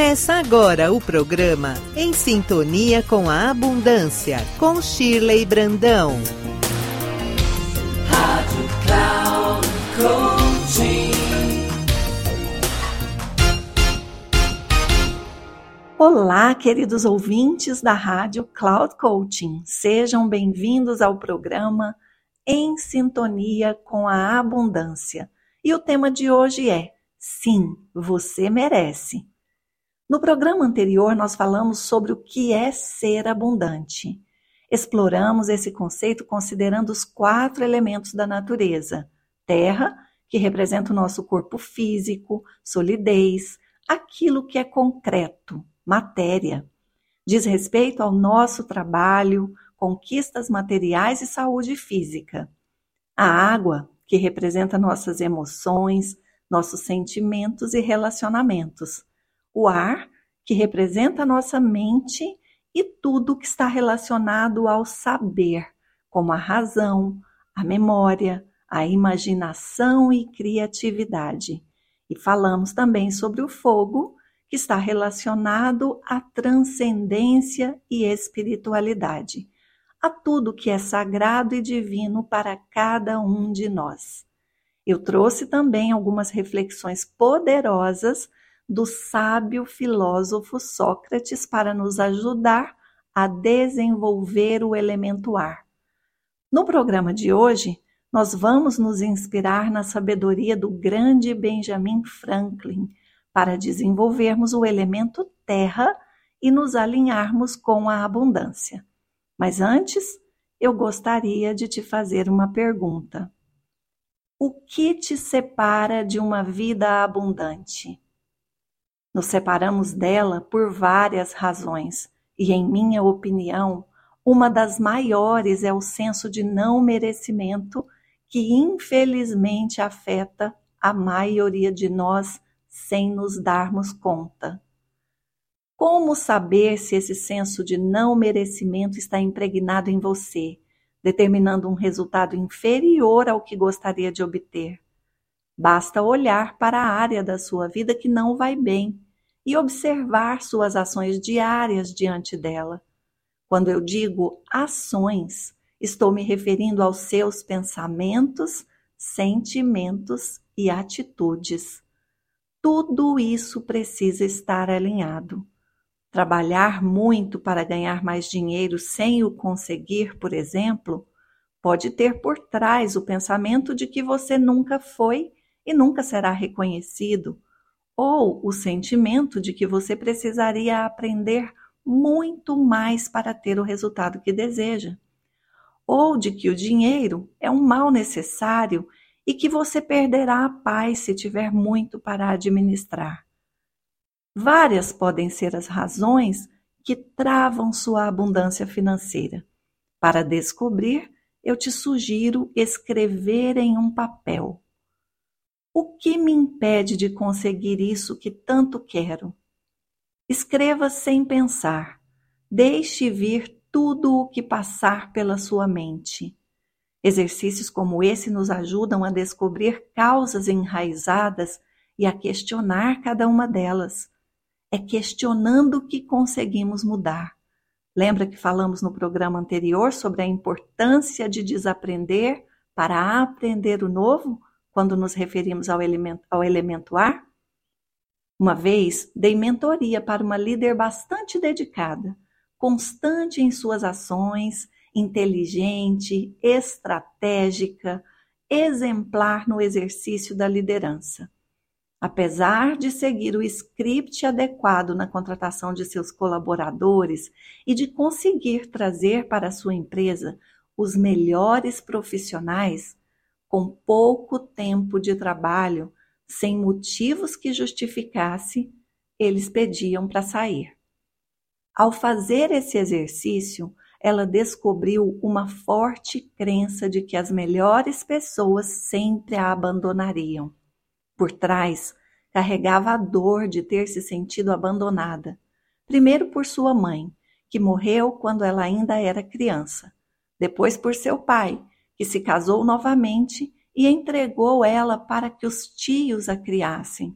Começa agora o programa Em Sintonia com a Abundância, com Shirley Brandão. Rádio Cloud Coaching. Olá, queridos ouvintes da Rádio Cloud Coaching. Sejam bem-vindos ao programa Em Sintonia com a Abundância. E o tema de hoje é Sim, você merece. No programa anterior, nós falamos sobre o que é ser abundante. Exploramos esse conceito considerando os quatro elementos da natureza: terra, que representa o nosso corpo físico, solidez, aquilo que é concreto, matéria. Diz respeito ao nosso trabalho, conquistas materiais e saúde física. A água, que representa nossas emoções, nossos sentimentos e relacionamentos o ar, que representa a nossa mente, e tudo que está relacionado ao saber, como a razão, a memória, a imaginação e criatividade. E falamos também sobre o fogo, que está relacionado à transcendência e espiritualidade, a tudo que é sagrado e divino para cada um de nós. Eu trouxe também algumas reflexões poderosas do sábio filósofo Sócrates para nos ajudar a desenvolver o elemento ar. No programa de hoje, nós vamos nos inspirar na sabedoria do grande Benjamin Franklin para desenvolvermos o elemento terra e nos alinharmos com a abundância. Mas antes, eu gostaria de te fazer uma pergunta. O que te separa de uma vida abundante? Nos separamos dela por várias razões, e, em minha opinião, uma das maiores é o senso de não merecimento que, infelizmente, afeta a maioria de nós sem nos darmos conta. Como saber se esse senso de não merecimento está impregnado em você, determinando um resultado inferior ao que gostaria de obter? Basta olhar para a área da sua vida que não vai bem e observar suas ações diárias diante dela. Quando eu digo ações, estou me referindo aos seus pensamentos, sentimentos e atitudes. Tudo isso precisa estar alinhado. Trabalhar muito para ganhar mais dinheiro sem o conseguir, por exemplo, pode ter por trás o pensamento de que você nunca foi e nunca será reconhecido, ou o sentimento de que você precisaria aprender muito mais para ter o resultado que deseja, ou de que o dinheiro é um mal necessário e que você perderá a paz se tiver muito para administrar. Várias podem ser as razões que travam sua abundância financeira. Para descobrir, eu te sugiro escrever em um papel o que me impede de conseguir isso que tanto quero? Escreva sem pensar. Deixe vir tudo o que passar pela sua mente. Exercícios como esse nos ajudam a descobrir causas enraizadas e a questionar cada uma delas. É questionando que conseguimos mudar. Lembra que falamos no programa anterior sobre a importância de desaprender para aprender o novo? Quando nos referimos ao elemento, ao elemento ar? Uma vez dei mentoria para uma líder bastante dedicada, constante em suas ações, inteligente, estratégica, exemplar no exercício da liderança. Apesar de seguir o script adequado na contratação de seus colaboradores e de conseguir trazer para sua empresa os melhores profissionais, com pouco tempo de trabalho, sem motivos que justificasse, eles pediam para sair. Ao fazer esse exercício, ela descobriu uma forte crença de que as melhores pessoas sempre a abandonariam. Por trás, carregava a dor de ter se sentido abandonada, primeiro por sua mãe, que morreu quando ela ainda era criança, depois por seu pai, que se casou novamente e entregou ela para que os tios a criassem.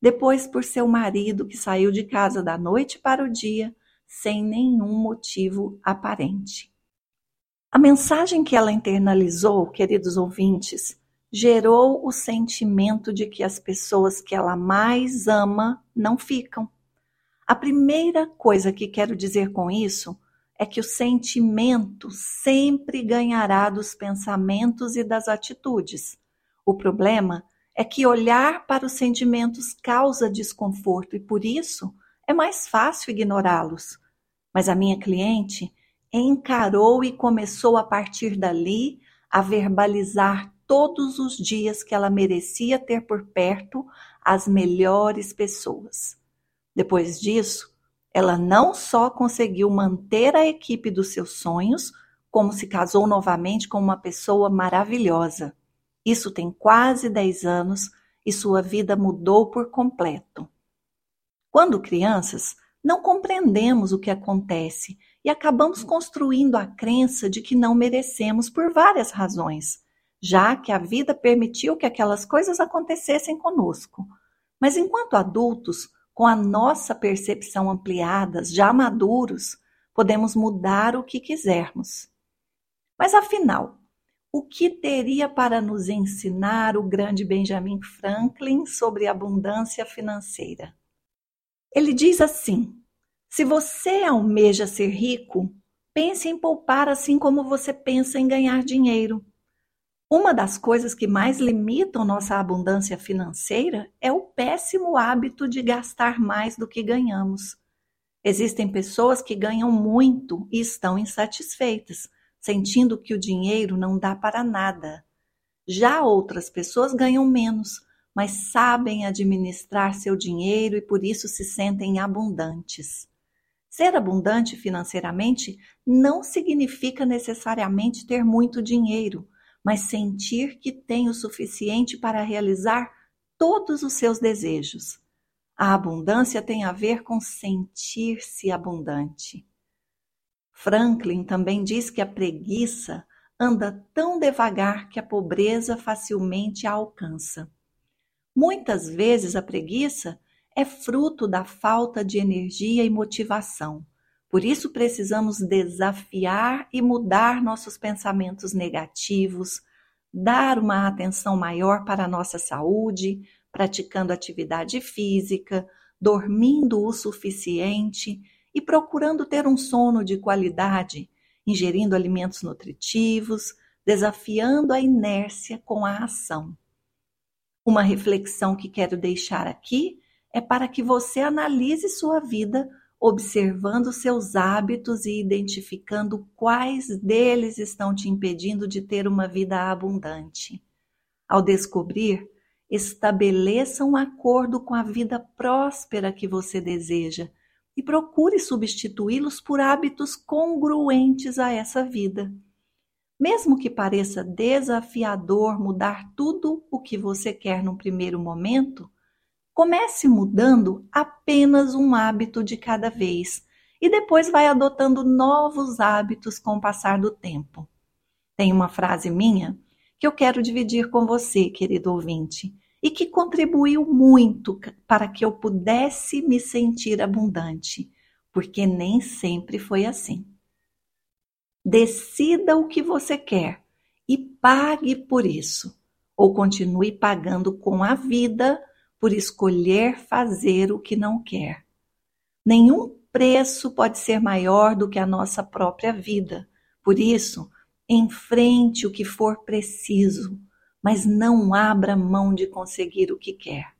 depois por seu marido que saiu de casa da noite para o dia sem nenhum motivo aparente. A mensagem que ela internalizou, queridos ouvintes, gerou o sentimento de que as pessoas que ela mais ama não ficam. A primeira coisa que quero dizer com isso é que o sentimento sempre ganhará dos pensamentos e das atitudes. O problema é que olhar para os sentimentos causa desconforto e por isso é mais fácil ignorá-los. Mas a minha cliente encarou e começou a partir dali a verbalizar todos os dias que ela merecia ter por perto as melhores pessoas. Depois disso, ela não só conseguiu manter a equipe dos seus sonhos, como se casou novamente com uma pessoa maravilhosa. Isso tem quase 10 anos e sua vida mudou por completo. Quando crianças, não compreendemos o que acontece e acabamos construindo a crença de que não merecemos por várias razões, já que a vida permitiu que aquelas coisas acontecessem conosco. Mas enquanto adultos, com a nossa percepção ampliada, já maduros, podemos mudar o que quisermos. Mas afinal, o que teria para nos ensinar o grande Benjamin Franklin sobre abundância financeira? Ele diz assim: se você almeja ser rico, pense em poupar assim como você pensa em ganhar dinheiro. Uma das coisas que mais limitam nossa abundância financeira é o péssimo hábito de gastar mais do que ganhamos. Existem pessoas que ganham muito e estão insatisfeitas, sentindo que o dinheiro não dá para nada. Já outras pessoas ganham menos, mas sabem administrar seu dinheiro e por isso se sentem abundantes. Ser abundante financeiramente não significa necessariamente ter muito dinheiro, mas sentir que tem o suficiente para realizar todos os seus desejos. A abundância tem a ver com sentir-se abundante. Franklin também diz que a preguiça anda tão devagar que a pobreza facilmente a alcança. Muitas vezes a preguiça é fruto da falta de energia e motivação. Por isso precisamos desafiar e mudar nossos pensamentos negativos, dar uma atenção maior para a nossa saúde, praticando atividade física, dormindo o suficiente e procurando ter um sono de qualidade, ingerindo alimentos nutritivos, desafiando a inércia com a ação. Uma reflexão que quero deixar aqui é para que você analise sua vida observando seus hábitos e identificando quais deles estão te impedindo de ter uma vida abundante. Ao descobrir, estabeleça um acordo com a vida próspera que você deseja e procure substituí-los por hábitos congruentes a essa vida. Mesmo que pareça desafiador mudar tudo o que você quer num primeiro momento, Comece mudando apenas um hábito de cada vez e depois vai adotando novos hábitos com o passar do tempo. Tem uma frase minha que eu quero dividir com você, querido ouvinte, e que contribuiu muito para que eu pudesse me sentir abundante, porque nem sempre foi assim. Decida o que você quer e pague por isso, ou continue pagando com a vida por escolher fazer o que não quer. Nenhum preço pode ser maior do que a nossa própria vida. Por isso, enfrente o que for preciso, mas não abra mão de conseguir o que quer.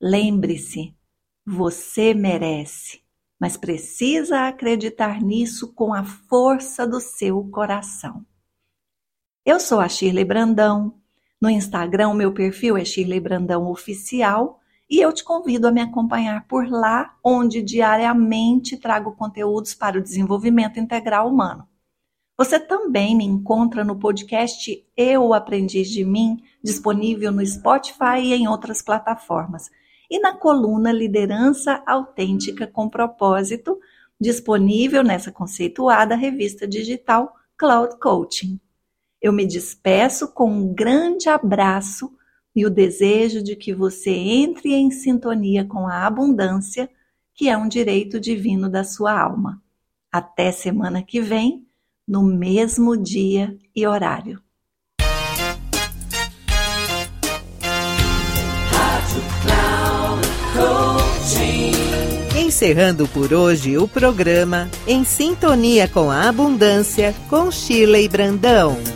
Lembre-se, você merece, mas precisa acreditar nisso com a força do seu coração. Eu sou a Shirley Brandão no Instagram, o meu perfil é Shirley Brandão Oficial e eu te convido a me acompanhar por lá, onde diariamente trago conteúdos para o desenvolvimento integral humano. Você também me encontra no podcast Eu Aprendiz de Mim, disponível no Spotify e em outras plataformas, e na coluna Liderança Autêntica com Propósito, disponível nessa conceituada revista digital Cloud Coaching. Eu me despeço com um grande abraço e o desejo de que você entre em sintonia com a abundância, que é um direito divino da sua alma. Até semana que vem, no mesmo dia e horário. Encerrando por hoje o programa Em Sintonia com a Abundância, com Shirley Brandão.